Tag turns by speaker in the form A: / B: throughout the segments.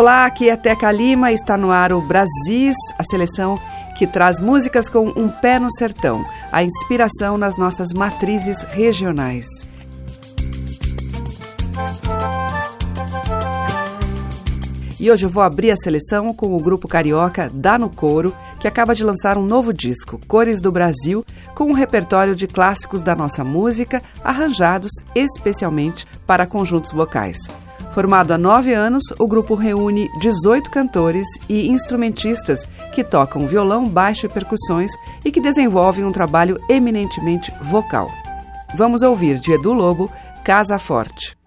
A: Olá, aqui é Teca Lima, está no ar o Brasis, a seleção que traz músicas com um pé no sertão, a inspiração nas nossas matrizes regionais. E hoje eu vou abrir a seleção com o grupo carioca Dá no Couro, que acaba de lançar um novo disco, Cores do Brasil, com um repertório de clássicos da nossa música, arranjados especialmente para conjuntos vocais. Formado há nove anos, o grupo reúne 18 cantores e instrumentistas que tocam violão, baixo e percussões e que desenvolvem um trabalho eminentemente vocal. Vamos ouvir de Edu Lobo, Casa Forte.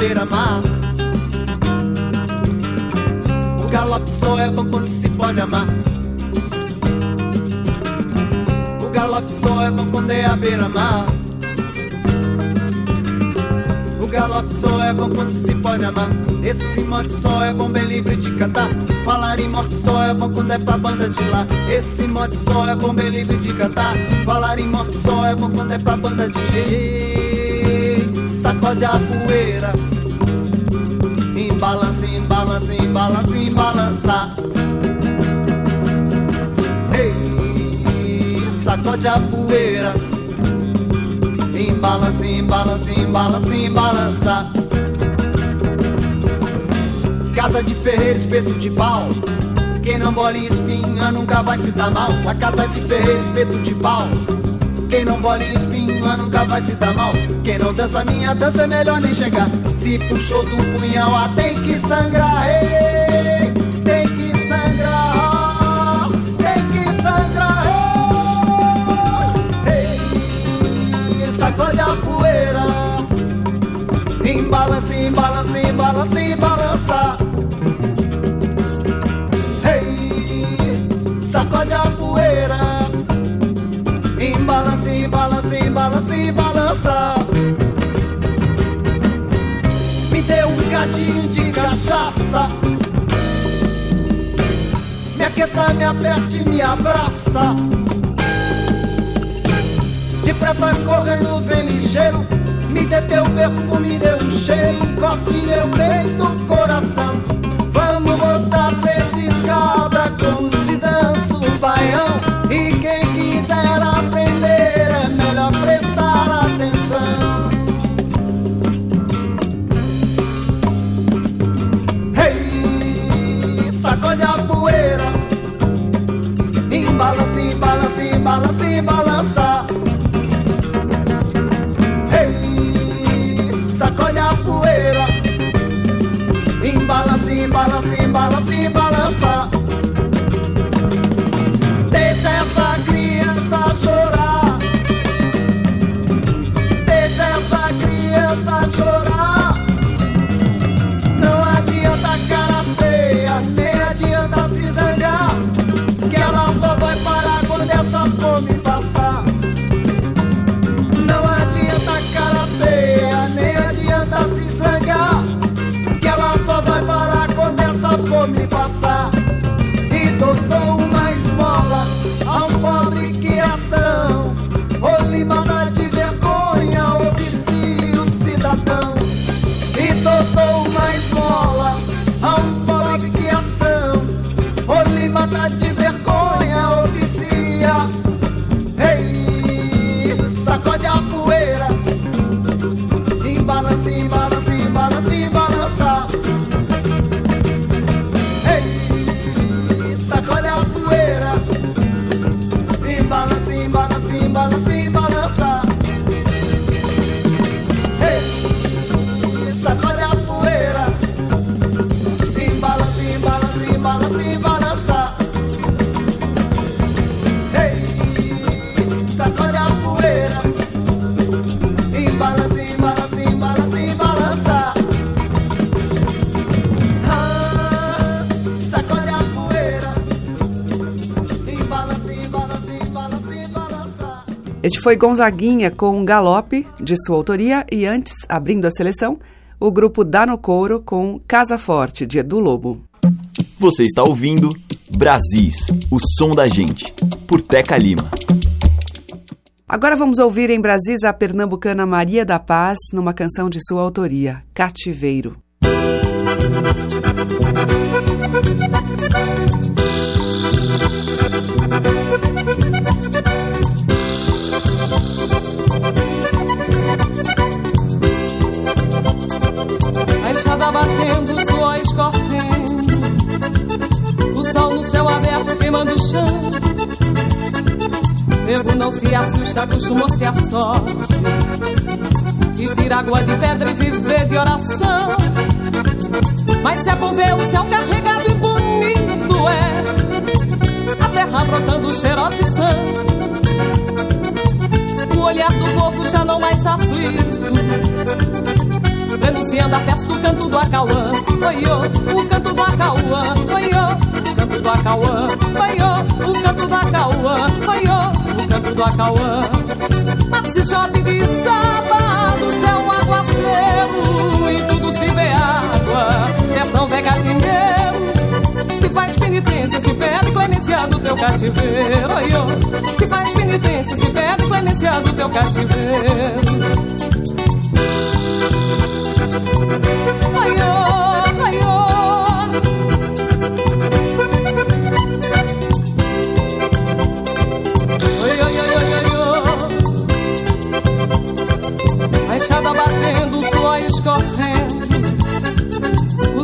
B: Beira-mar. O galope só é bom quando se pode amar. O galope só é bom quando é a beira-mar. O galope só é bom quando se pode amar. Esse mote só é bom bem livre de cantar. Falar em morte só é bom quando é pra banda de lá. Esse mote só é bom bem livre de cantar. Falar em morte só é bom quando é pra banda de Sacode a poeira. Embalança, embalança, embalança, embalança. Ei, sacode a poeira. Embalança, embalança, embalança, embalança. Casa de ferreiro, espeto de pau. Quem não bola em espinha nunca vai se dar mal. A casa de ferreiro, espeto de pau. Quem não bola em espinha nunca vai se dar mal. Quem não dança minha dança é melhor nem chegar. Se puxou do punhal, ah, tem que sangrar. Ei, tem que sangrar. Tem que sangrar. Ei, sacode a poeira. Embalança, embalança, embalança, embalança. Hey, embalança, embalança, embalança. Me dê um cadinho de cachaça. Me aqueça, me aperte, me abraça. Depressa correndo, vem ligeiro. Me dê teu perfume, dê um cheiro, encoste meu peito, coração.
A: Foi Gonzaguinha com Galope, de sua autoria, e antes, abrindo a seleção, o grupo Dá no Couro com Casa Forte, de Edu Lobo.
C: Você está ouvindo Brasis, o som da gente, por Teca Lima.
A: Agora vamos ouvir em Brasis a pernambucana Maria da Paz numa canção de sua autoria, Cativeiro.
D: Nego não se assusta, acostumou-se à sorte E tira água de pedra e viver de oração. Mas se é bom ver o céu carregado e bonito é. A terra brotando cheirosa e sã. O olhar do povo já não mais aflito. Denunciando a festa, o canto do Acauã. Oi, oh, o canto do Acauã. Oi, oh, o canto do Acauã. Oi, oh, o canto do Acauã. Oi, oh, canto do Acauã. Mas se chove de sábado, céu um aguaceiro E tudo se vê água, sertão vê dinheiro Que faz penitência, se perde clemência do teu cativeiro. Oi, oh, que faz penitência, se perde clemência do teu cativeiro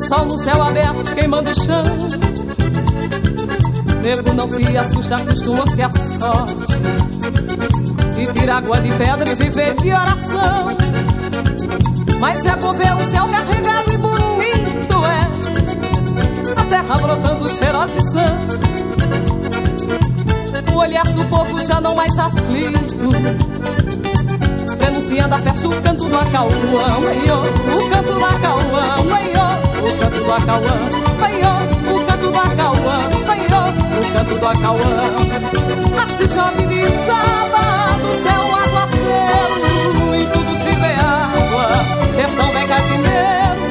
D: sol no céu aberto queimando o chão. Nego não se assusta, acostuma-se a sorte. E tira água de pedra e viver de oração. Mas é por ver o céu carregado e bonito, é. A terra brotando cheirosa e sã. O olhar do povo já não mais aflito. Denunciando a festa, o canto do acauã, o canto do acauã, o canto do Acauã, o canto do Acauã, o canto do Acauã. Assim chove de sábado, céu aguaceiro, e tudo se vê água, sertão vem catineiro,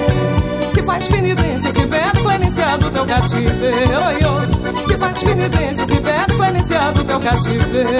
D: que faz penitência se perde clemência do teu cativeiro, oi, que faz penitência se perde clemência do teu cativeiro.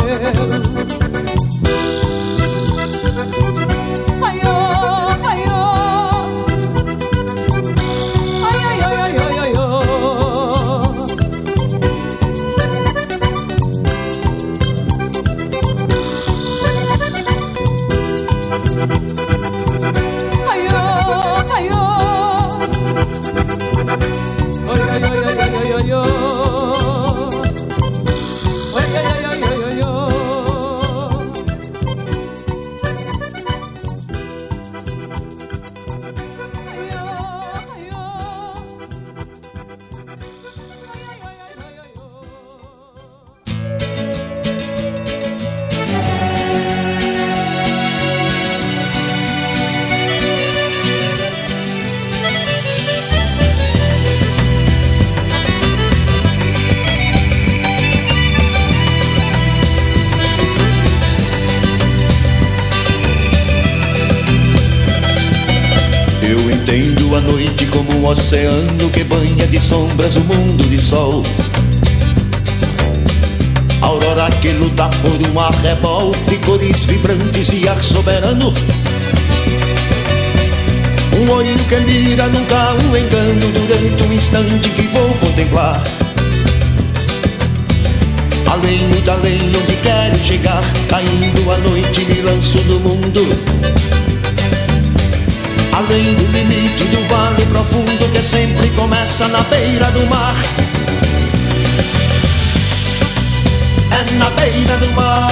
E: Sombras o mundo de sol. Aurora que luta por uma revolta de cores vibrantes e ar soberano. Um olho que mira nunca um engano durante um instante que vou contemplar. Além do além onde quero chegar, caindo a noite me lanço no mundo. Além do limite do vale profundo que sempre começa na beira do mar. É na beira do mar.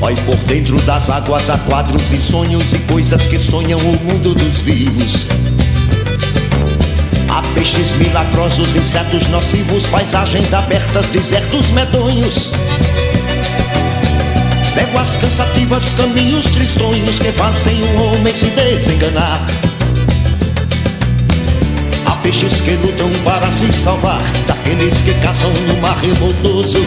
E: Vai por dentro das águas há quadros e sonhos e coisas que sonham o mundo dos vivos. Há peixes milagrosos, insetos nocivos, paisagens abertas, desertos medonhos. Léguas cansativas, caminhos tristonhos que fazem o homem se desenganar. Há peixes que lutam para se salvar daqueles que caçam no mar revoltoso.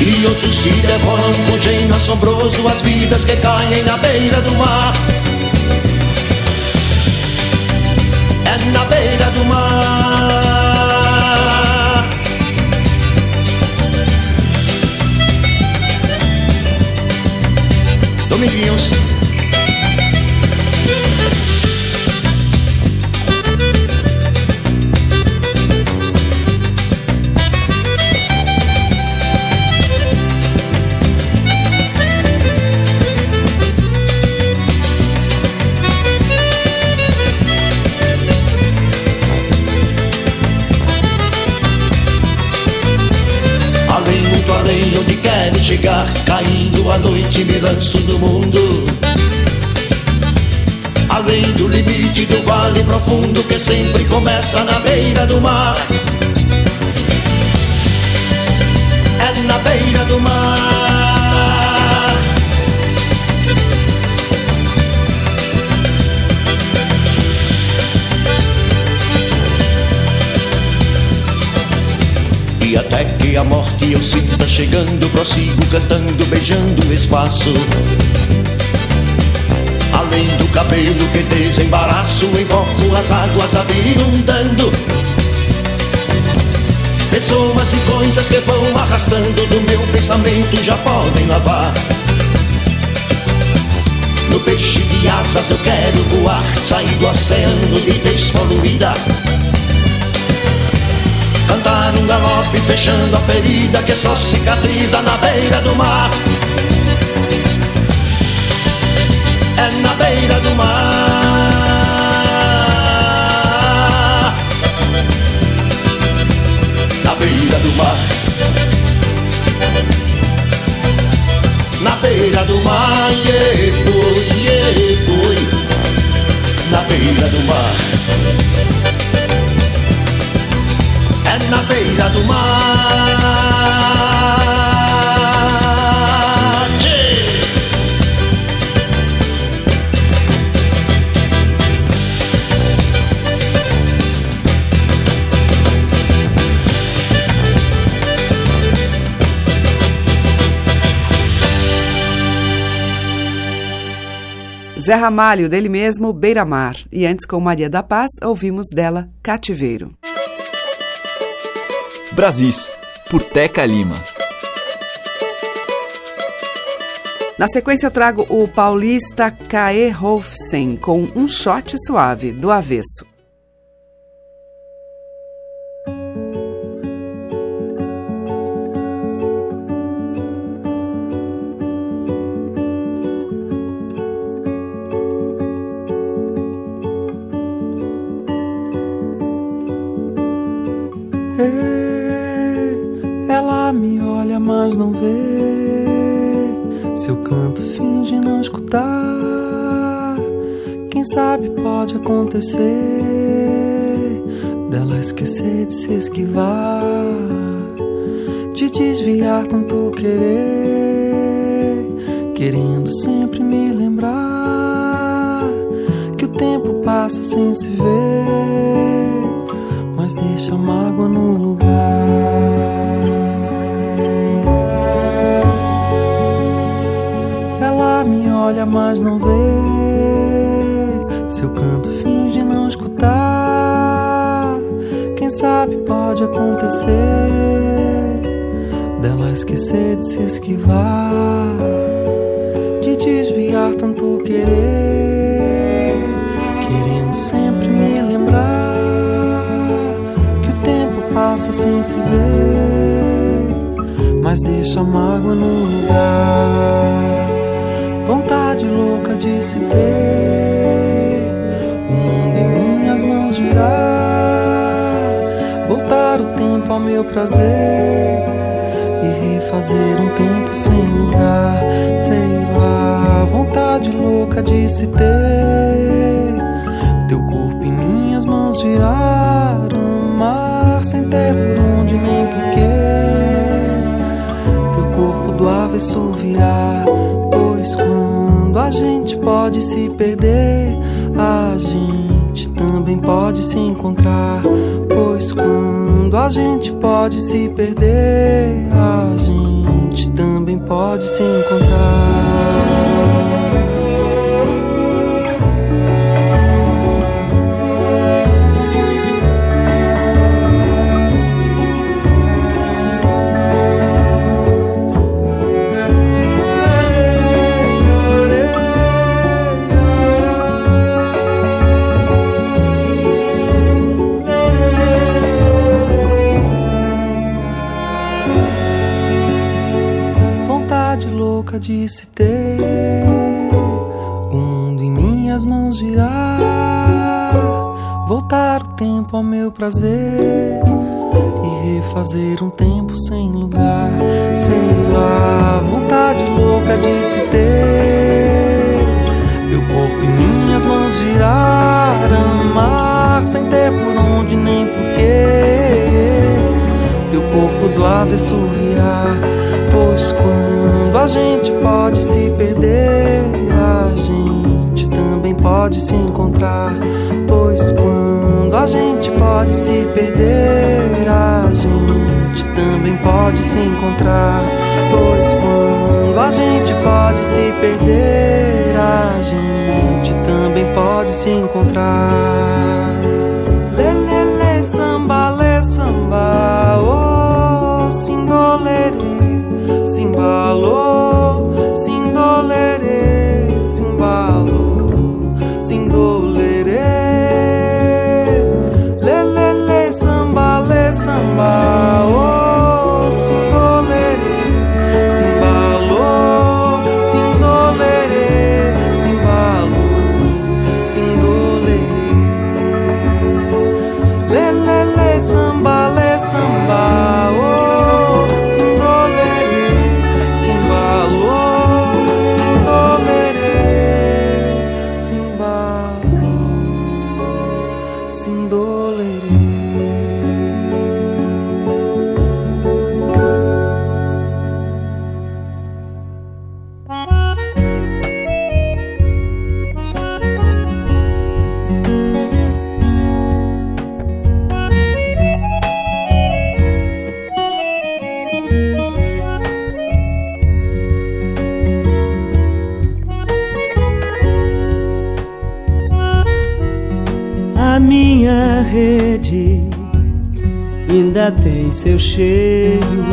E: E outros que devoram com gênio assombroso as vidas que caem na beira do mar. Na beira do mar. Dominguinhos chegar, caindo a noite, me lanço no mundo. Além do limite do vale profundo que sempre começa na beira do mar. É na beira do mar. E até que a morte eu sinta chegando, prossigo cantando, beijando o espaço. Além do cabelo que desembaraço, invoco as águas a vir inundando. Pessoas e coisas que vão arrastando do meu pensamento já podem lavar. No peixe de asas eu quero voar, sair do oceano de despoluída. Cantar um galope fechando a ferida que só cicatriza na beira do mar. É na beira do mar. Na beira do mar. Na beira do mar, yeah, boy, yeah, boy. Na beira do mar. Na beira do mar.
A: Zé Ramalho, dele mesmo, Beira Mar. E antes, com Maria da Paz, ouvimos dela Cativeiro.
C: Brasis, por Teca Lima.
A: Na sequência, eu trago o paulista Kae Rolfsen com um shot suave, do avesso.
F: Sabe pode acontecer dela esquecer de se esquivar, de desviar tanto querer, querendo sempre me lembrar que o tempo passa sem se ver mas deixa a mágoa no lugar. Ela me olha, mas não vê. Sabe pode acontecer dela esquecer de se esquivar, de desviar tanto querer, querendo sempre me lembrar passa sem se ver, mas deixa a mágoa no lugar. Vontade louca de se ter, ao meu prazer e refazer um tempo sem lugar. Sei lá, vontade louca de se ter, teu corpo em minhas mãos girar, amar sem ter por onde nem porquê. Teu corpo do avesso virar, pois quando a gente pode se perder, a gente também pode se encontrar. Pois quando a gente pode se perder, a gente também pode se encontrar. De se ter. O mundo em minhas mãos girar, voltar o tempo ao meu prazer. E refazer um tempo sem lugar. Sei lá, vontade louca de se ter. Teu corpo em minhas mãos girar, amar sem ter por onde nem porquê. Teu corpo do avesso virar, pois quando a gente pode se perder, a gente também pode se encontrar. Pois quando a gente pode se perder, a gente também pode se encontrar. Pois quando a gente pode se perder, a gente também pode se encontrar. Simbalo, sindolere, simbalo, sindolere.
G: Seu cheiro.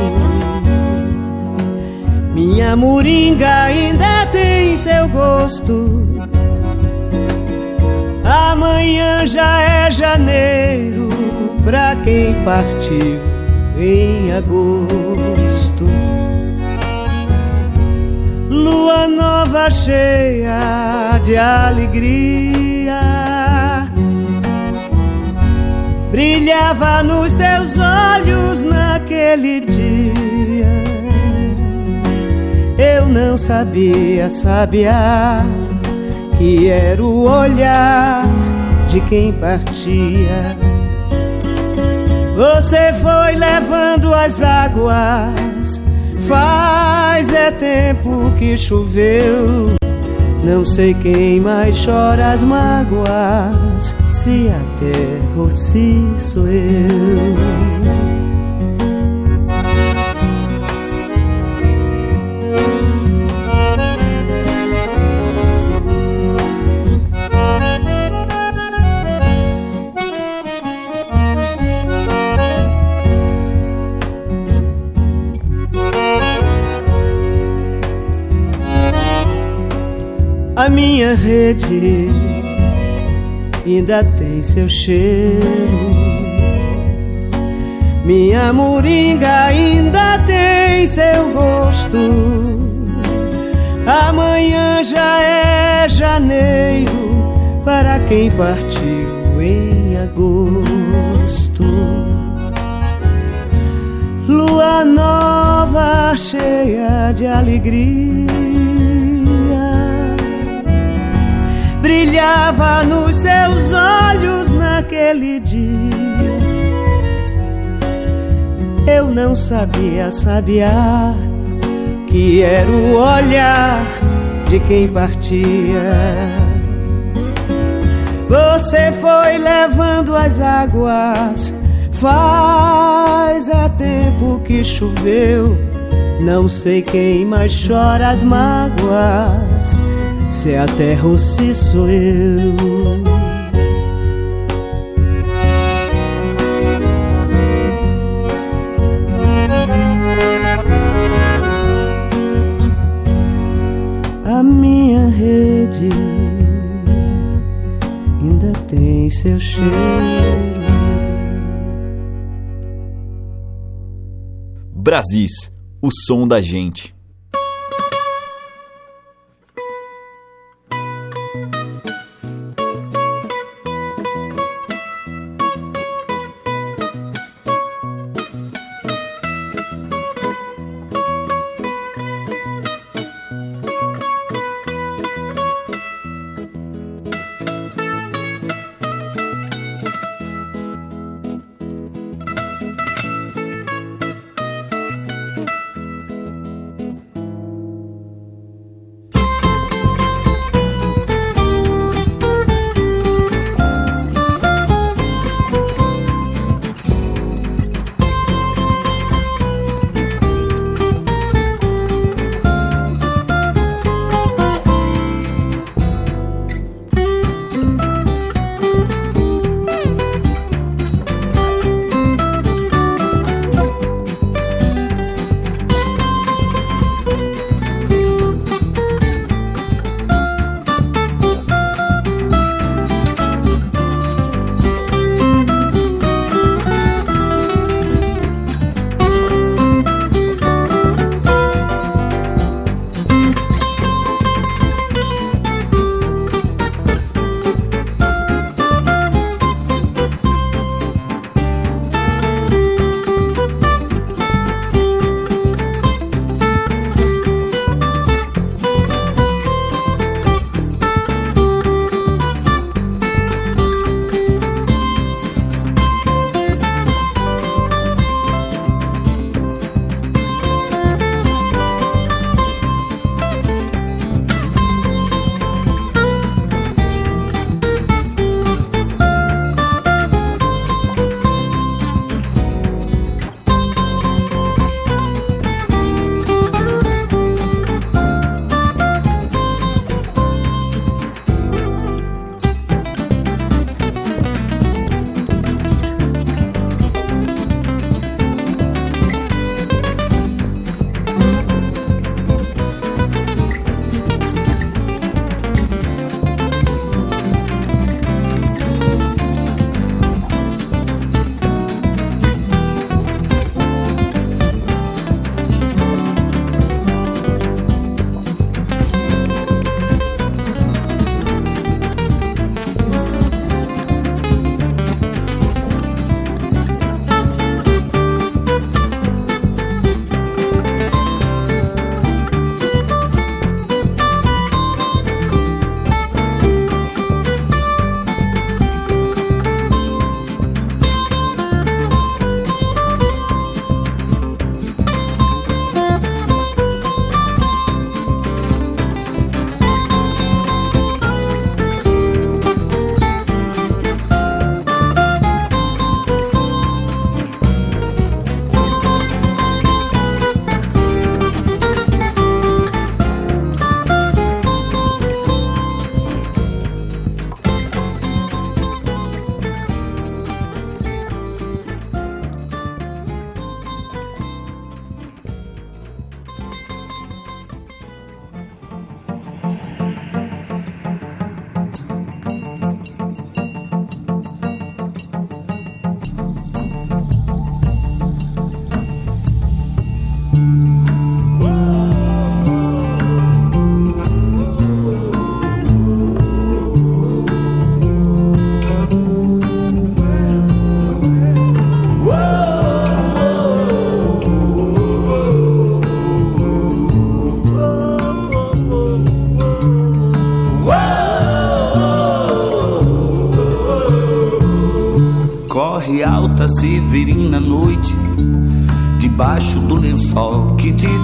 G: Minha moringa ainda tem seu gosto. Amanhã já é janeiro pra quem partiu sabia, sabia que era o olhar de quem partia. Você foi levando as águas, faz é tempo que choveu. Não sei quem mais chora as mágoas, se a terra ou se sou eu. Rede ainda tem seu cheiro. Minha moringa ainda tem seu gosto. Amanhã já é janeiro para quem partiu em agosto. Lua nova cheia de alegria brilhava nos seus olhos naquele dia. Eu não sabia, sabia que era o olhar de quem partia. Você foi levando as águas, faz é tempo que choveu. Não sei quem mais chora as mágoas se é a terra ou se sou eu. A minha rede ainda tem seu cheiro.
C: Brasis, o som da gente.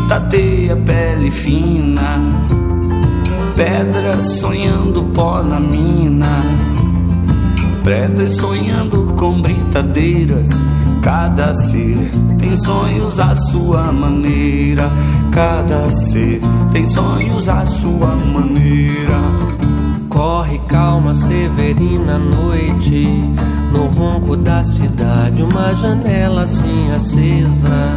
H: Tateia pele fina, pedra sonhando pó na mina, pedras sonhando com britadeiras. Cada ser tem sonhos à sua maneira. Cada ser tem sonhos à sua maneira.
G: Corre calma, Severina, noite. No ronco da cidade, uma janela assim acesa.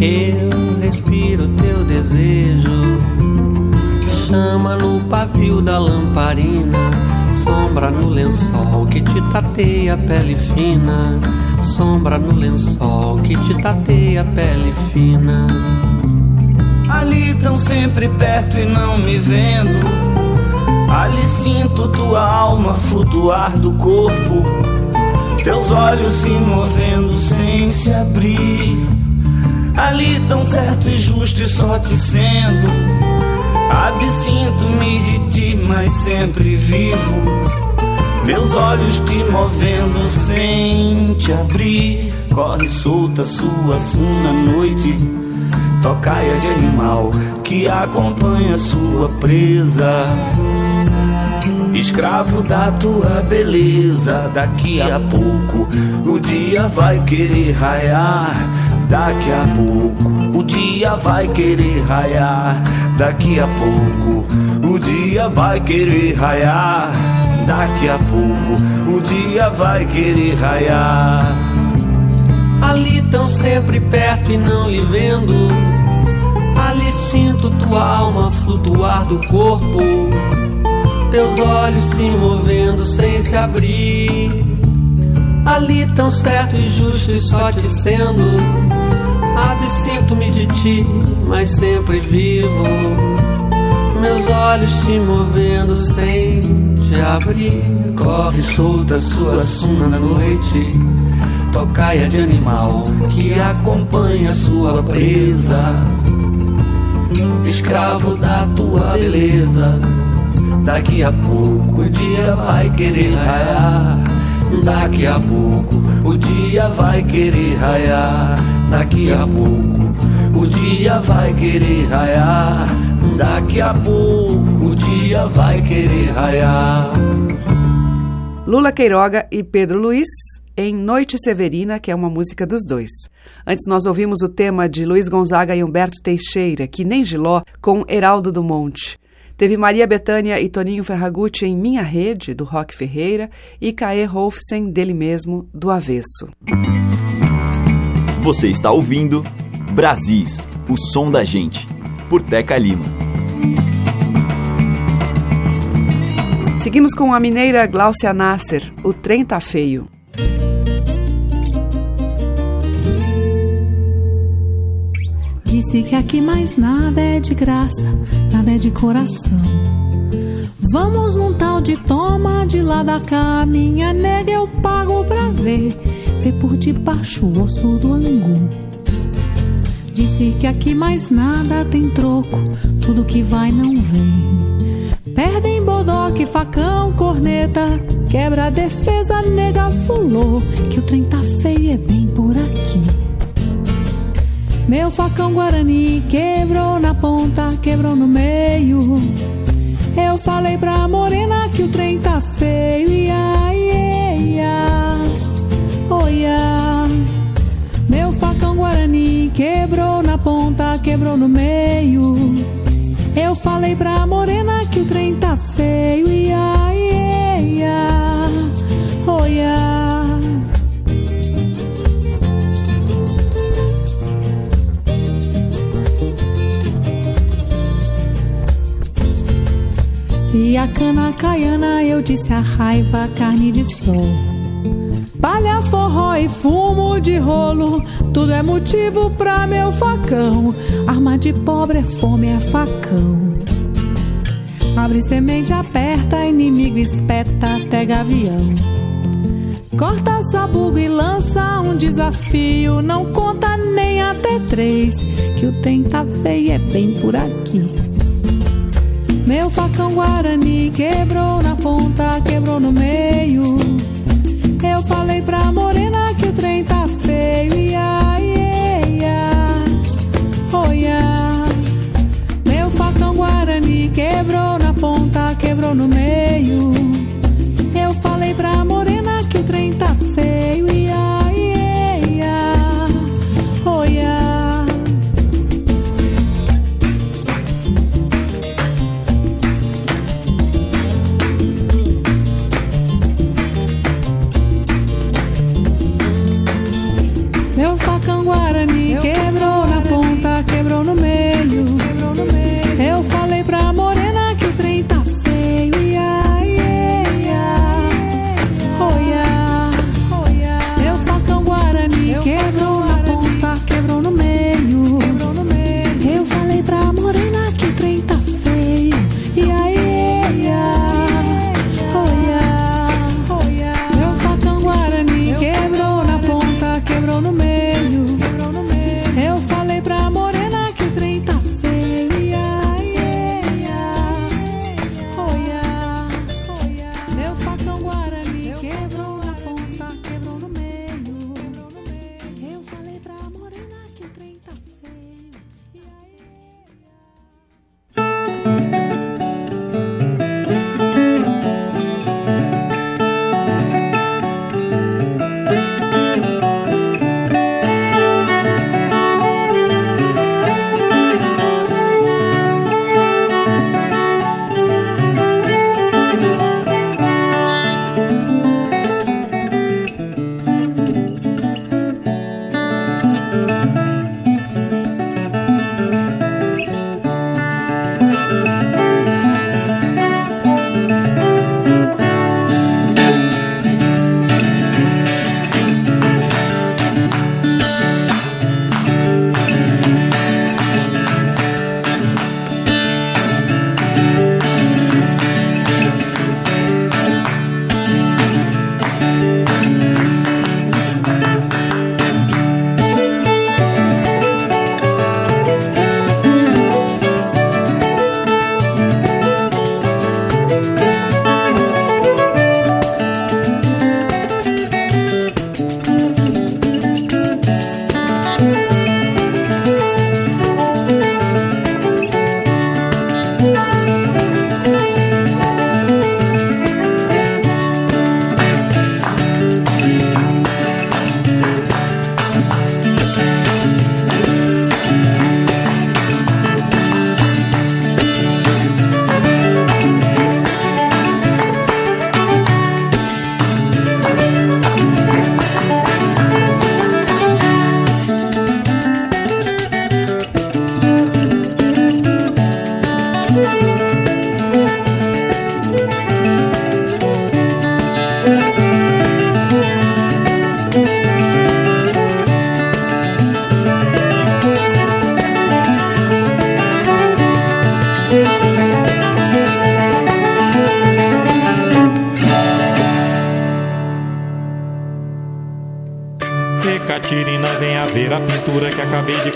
G: Eu respiro teu desejo. Chama no pavio da lamparina. Sombra no lençol que te tateia a pele fina. Sombra no lençol que te tateia a pele fina.
H: Ali tão sempre perto e não me vendo. Ali sinto tua alma flutuar do corpo, teus olhos se movendo sem se abrir. Ali tão certo e justo e só te sendo. Absinto-me de ti, mas sempre vivo. Meus olhos te movendo sem te abrir. Corre solta sua suna noite. Tocaia de animal que acompanha sua presa escravo da tua beleza. Daqui a pouco o dia vai querer raiar. Daqui a pouco o dia vai querer raiar. Daqui a pouco o dia vai querer raiar. Daqui a pouco o dia vai querer raiar.
G: Ali tão sempre perto e não lhe vendo. Ali sinto tua alma flutuar do corpo teus olhos se movendo sem se abrir. Ali tão certo e justo e só te sendo. Absinto-me de ti, mas sempre vivo. Meus olhos te movendo sem te abrir. Corre solta sua suna na noite. Tocaia de animal que acompanha sua presa. Escravo da tua beleza Daqui a pouco o dia vai querer raiar. Daqui a pouco o dia vai querer raiar. Daqui a pouco o dia vai querer raiar. Daqui a pouco o dia vai querer raiar.
A: Lula Queiroga e Pedro Luiz em Noite Severina, que é uma música dos dois. Antes nós ouvimos o tema de Luiz Gonzaga e Humberto Teixeira, que nem Giló, com Heraldo do Monte. Teve Maria Bethânia e Toninho Ferragutti em Minha Rede, do Rock Ferreira, e Caê Rolfsen, dele mesmo, do Avesso.
C: Você está ouvindo Brasis, o som da gente, por Teca Lima.
A: Seguimos com a mineira Gláucia Nasser, O Trem Tá Feio.
I: Disse que aqui mais nada é de graça, nada é de coração. Vamos num tal de toma de lá da cá, minha nega eu pago pra ver, ver por debaixo o osso do angu. Disse que aqui mais nada tem troco, tudo que vai não vem. Perdem bodoque, facão, corneta, quebra a defesa, nega fulô, que o trem tá feio é bem por. Meu facão guarani quebrou na ponta, quebrou no meio. Eu falei pra morena que o trem tá feio, ia, ia, ia, oh, ia. Meu facão guarani quebrou na ponta, quebrou no meio. Eu falei pra morena que o trem tá feio, ia, ia, ia, oh, ia. E a cana caiana, eu disse a raiva, carne de sol. Palha, forró e fumo de rolo, tudo é motivo pra meu facão. Arma de pobre é fome, é facão. Abre semente, aperta, inimigo espeta até gavião. Corta sabugo e lança um desafio. Não conta nem até três, que o trem tá feio, é bem por aqui. Meu facão guarani quebrou na ponta, quebrou no meio. Eu falei pra morena que o trem tá feio. Ia, ia, ia. Oh, ia. Meu facão Guarani quebrou na ponta, quebrou no meio. Eu falei pra morena que o trem tá feio. Ia,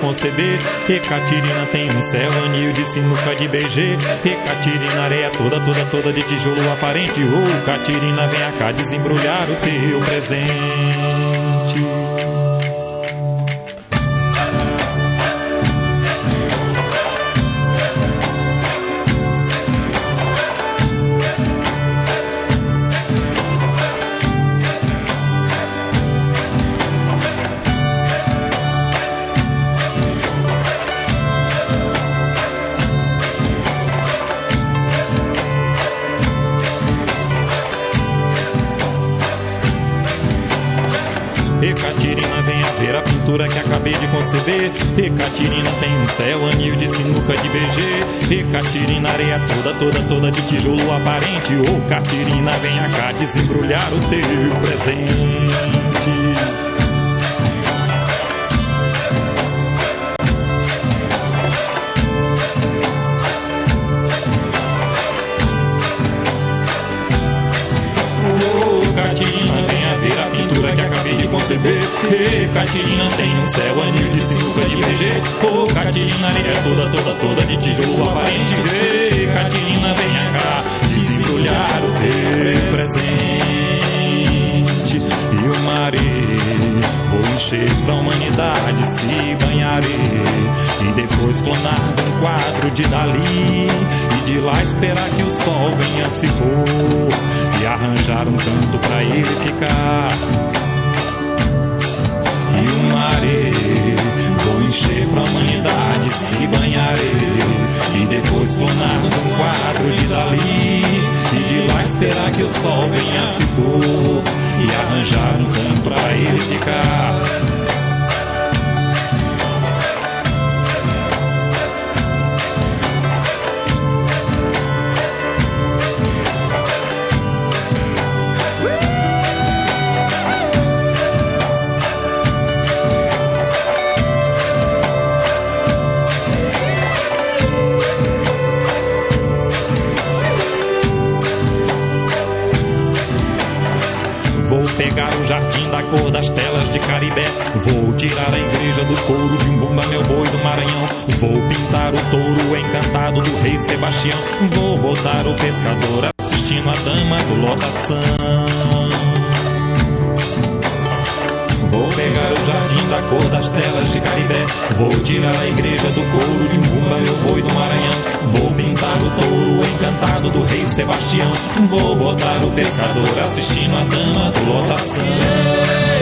J: conceber. Catirina tem um céu, anil de sinuca de BG. E Catirina, areia toda, toda, toda de tijolo aparente. Ô Catirina, venha cá desembrulhar o teu presente. E Catirina tem um céu, anil de sinuca de BG. E Catirina, areia toda, toda, toda de tijolo aparente. Ô Catirina, venha cá desembrulhar o teu presente. Conceber. E Catirina tem um céu, anil de sinuca de BG. Ô Catirina, areia toda, toda, toda de tijolo aparente. E Catirina, venha cá desembrulhar o teu presente. e o maré. Vou encher pra humanidade, se banharei. E depois clonar um quadro de Dali. E de lá esperar que o sol venha se pôr. E arranjar um canto pra ele ficar. Vou encher pra humanidade, se banharei. E depois clonar um quadro de Dali. E de lá esperar que o sol venha se pôr. E arranjar um canto pra ele ficar. Vou pegar o jardim da cor das telas de Caribé. Vou tirar a igreja do couro de um bumba, meu boi do Maranhão. Vou pintar o touro encantado do rei Sebastião. Vou botar o pescador assistindo a dama do lotação. Pegar o jardim da cor das telas de Caribé. Vou tirar a igreja do couro de um bumba, meu boi do Maranhão. Vou pintar o touro encantado do rei Sebastião. Vou botar o pescador assistindo a dama do lotação.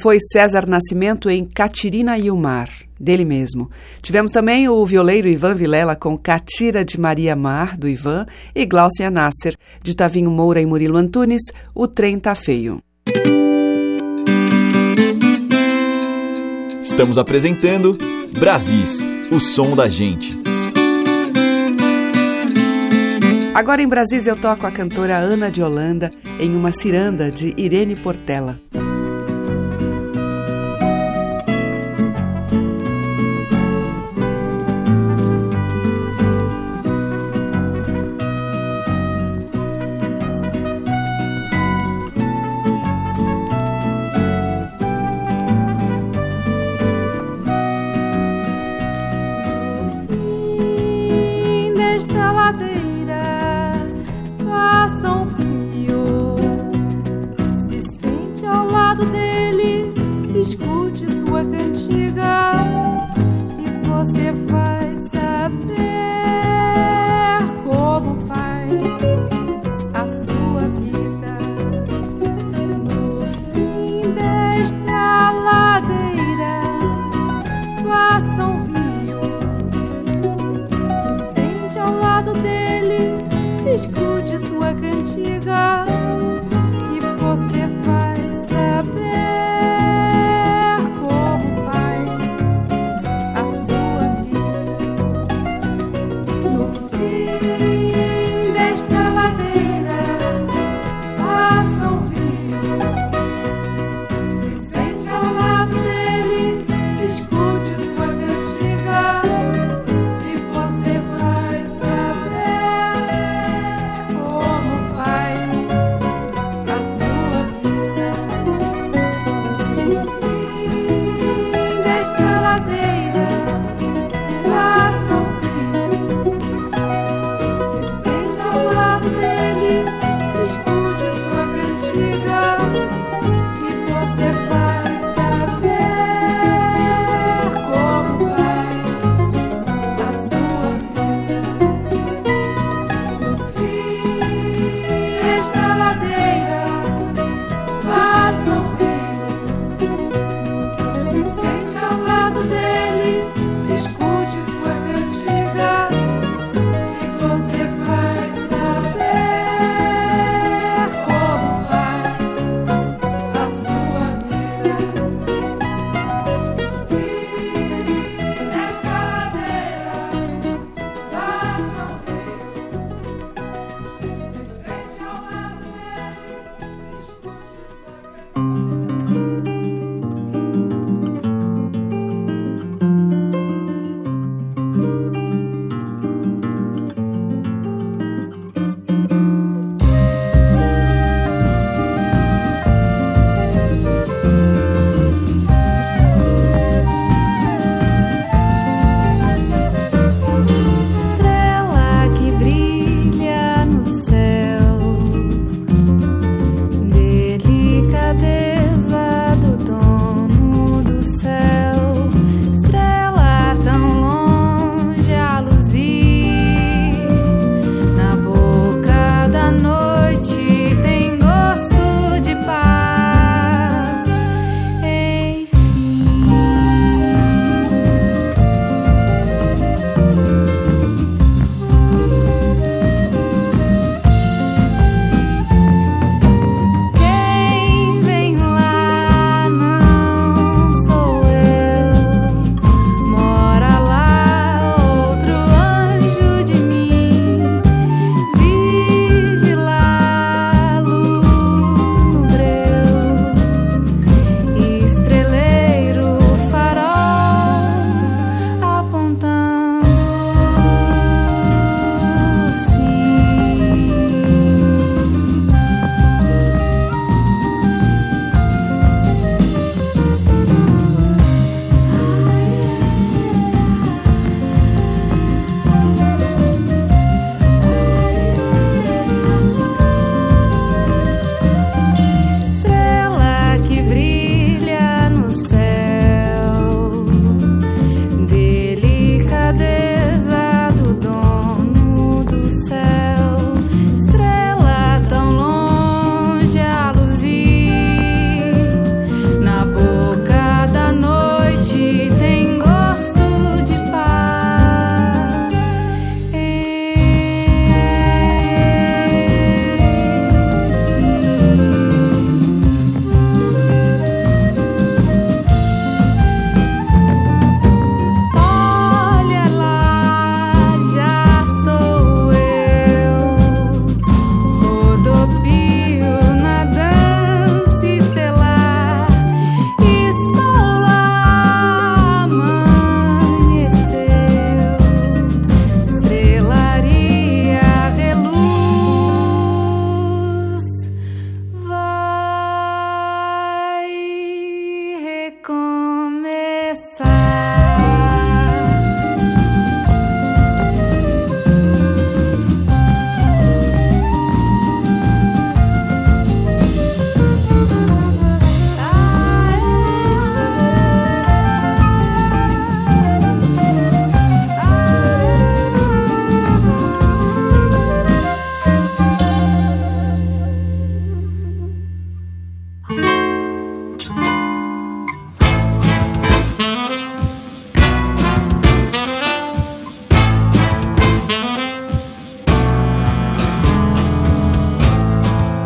A: Foi César Nascimento em Catirina e o Mar, dele mesmo. Tivemos também o violeiro Ivan Vilela com Catira de Maria Mar, do Ivan, e Glaucia Nasser, de Tavinho Moura e Murilo Antunes, O Trem Tá Feio.
C: Estamos apresentando Brasis, o som da gente.
A: Agora em Brasis eu toco a cantora Ana de Holanda em uma ciranda de Irene Portela.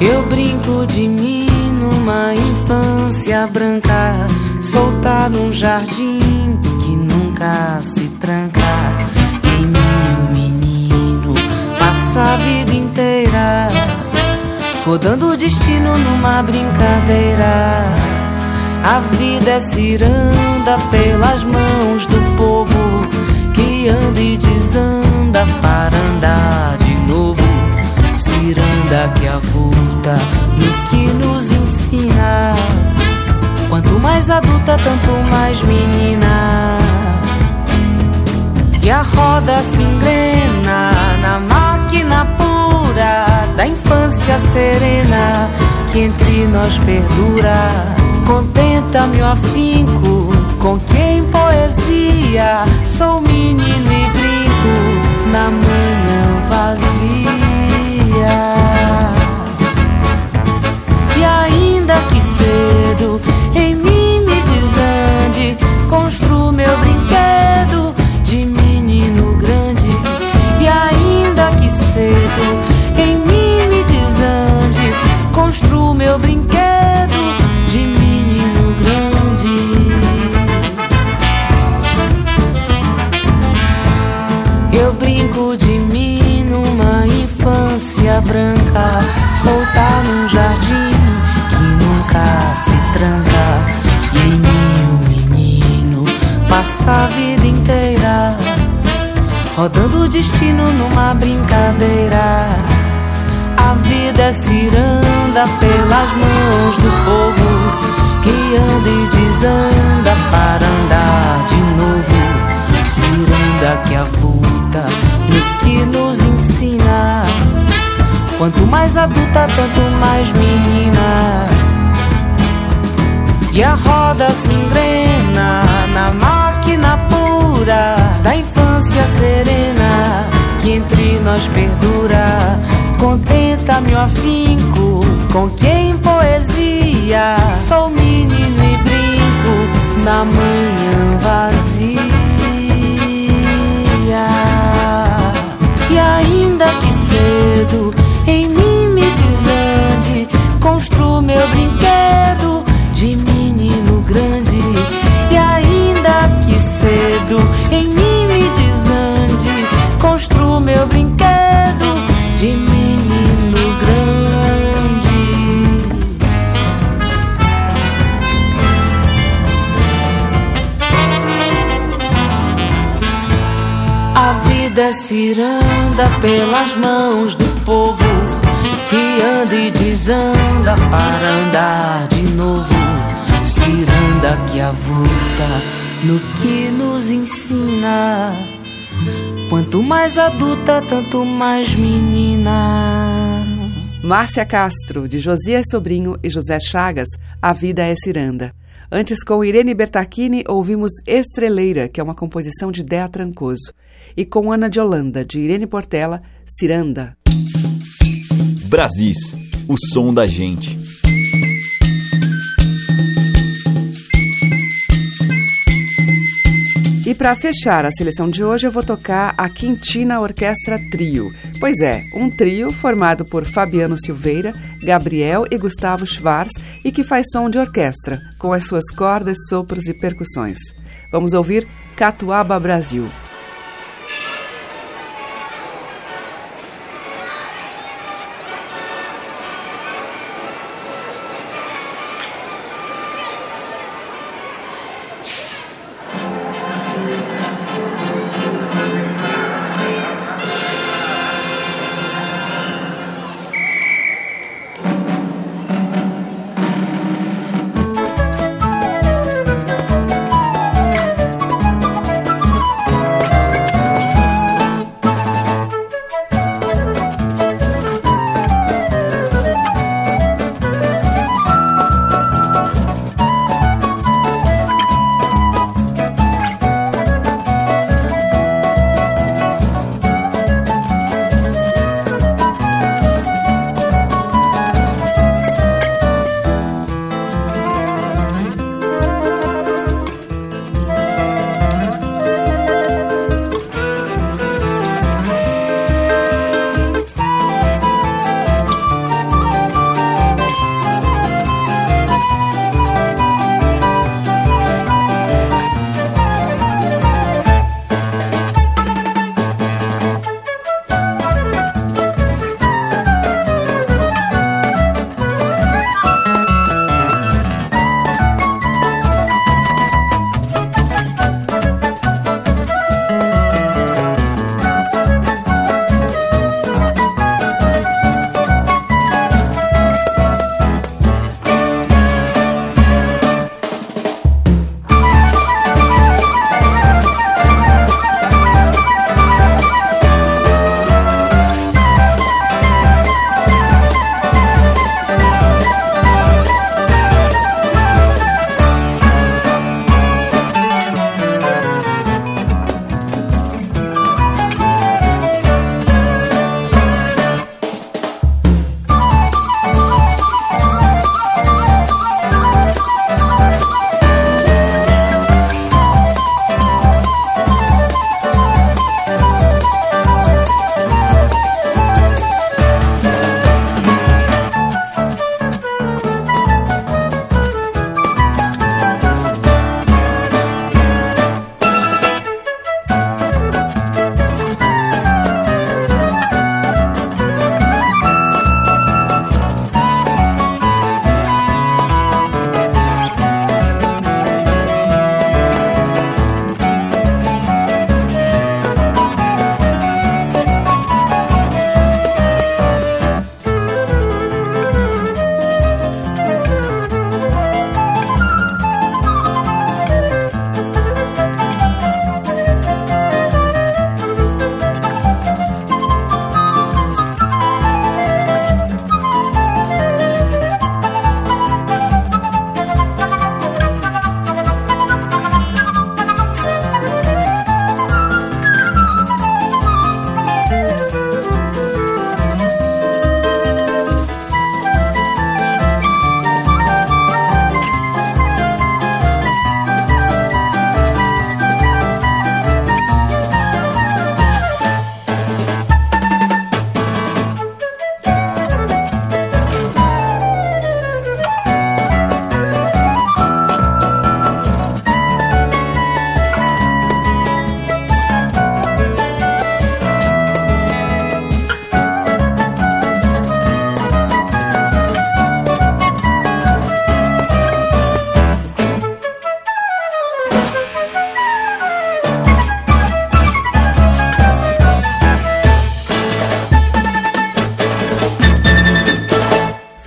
K: Eu brinco de mim numa infância branca, soltar num jardim que nunca se tranca. Em mim, um menino passa a vida inteira, rodando o destino numa brincadeira. A vida é ciranda pelas mãos do povo que anda e desanda para andar de novo. Ciranda que avulta no que nos ensina. Quanto mais adulta, tanto mais menina. E a roda se engrena na máquina pura da infância serena que entre nós perdura. Contenta-me o afinco com quem poesia sou menino e brinco na manhã vazia. E ainda que cedo em mim me desande, construo meu brinquedo de menino grande. E ainda que cedo em mim me desande, construo meu brinquedo infância branca, soltar num jardim que nunca se tranca. E em mim o menino passa a vida inteira, rodando o destino numa brincadeira. A vida é ciranda pelas mãos do povo que anda e desanda para andar de novo. Ciranda que avulta no que nos. Quanto mais adulta, tanto mais menina. E a roda se engrena na máquina pura da infância serena que entre nós perdura. Contenta-me o afinco com quem poesia sou menino e brinco na manhã vazia. E ainda que cedo em mim me desande, construo meu brinquedo de menino grande. E ainda que cedo em mim me desande, construo meu brinquedo de menino É ciranda pelas mãos do povo que anda e desanda para andar de novo. Ciranda que avulta no que nos ensina. Quanto mais adulta, tanto mais menina.
A: Márcia Castro, de Josias Sobrinho e José Chagas, A Vida é Ciranda. Antes, com Irene Bertacchini, ouvimos Estreleira, que é uma composição de Dea Trancoso. E com Ana de Holanda, de Irene Portela, Ciranda.
C: Brasis, o som da gente.
A: E para fechar a seleção de hoje, eu vou tocar a Quintina Orquestra Trio. Pois é, um trio formado por Fabiano Silveira, Gabriel e Gustavo Schwarz e que faz som de orquestra, com as suas cordas, sopros e percussões. Vamos ouvir Catuaba Brasil.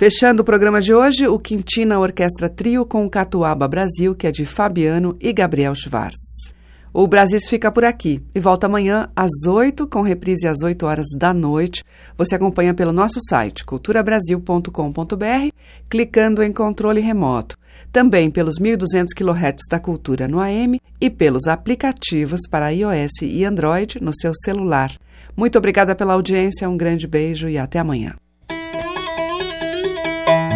A: Fechando o programa de hoje, o Quintina Orquestra Trio com o Catuaba Brasil, que é de Fabiano e Gabriel Schwarz. O Brasis fica por aqui e volta amanhã às 8, com reprise às 8 horas da noite. Você acompanha pelo nosso site culturabrasil.com.br, clicando em controle remoto. Também pelos 1.200 kHz da Cultura no AM e pelos aplicativos para iOS e Android no seu celular. Muito obrigada pela audiência, um grande beijo e até amanhã.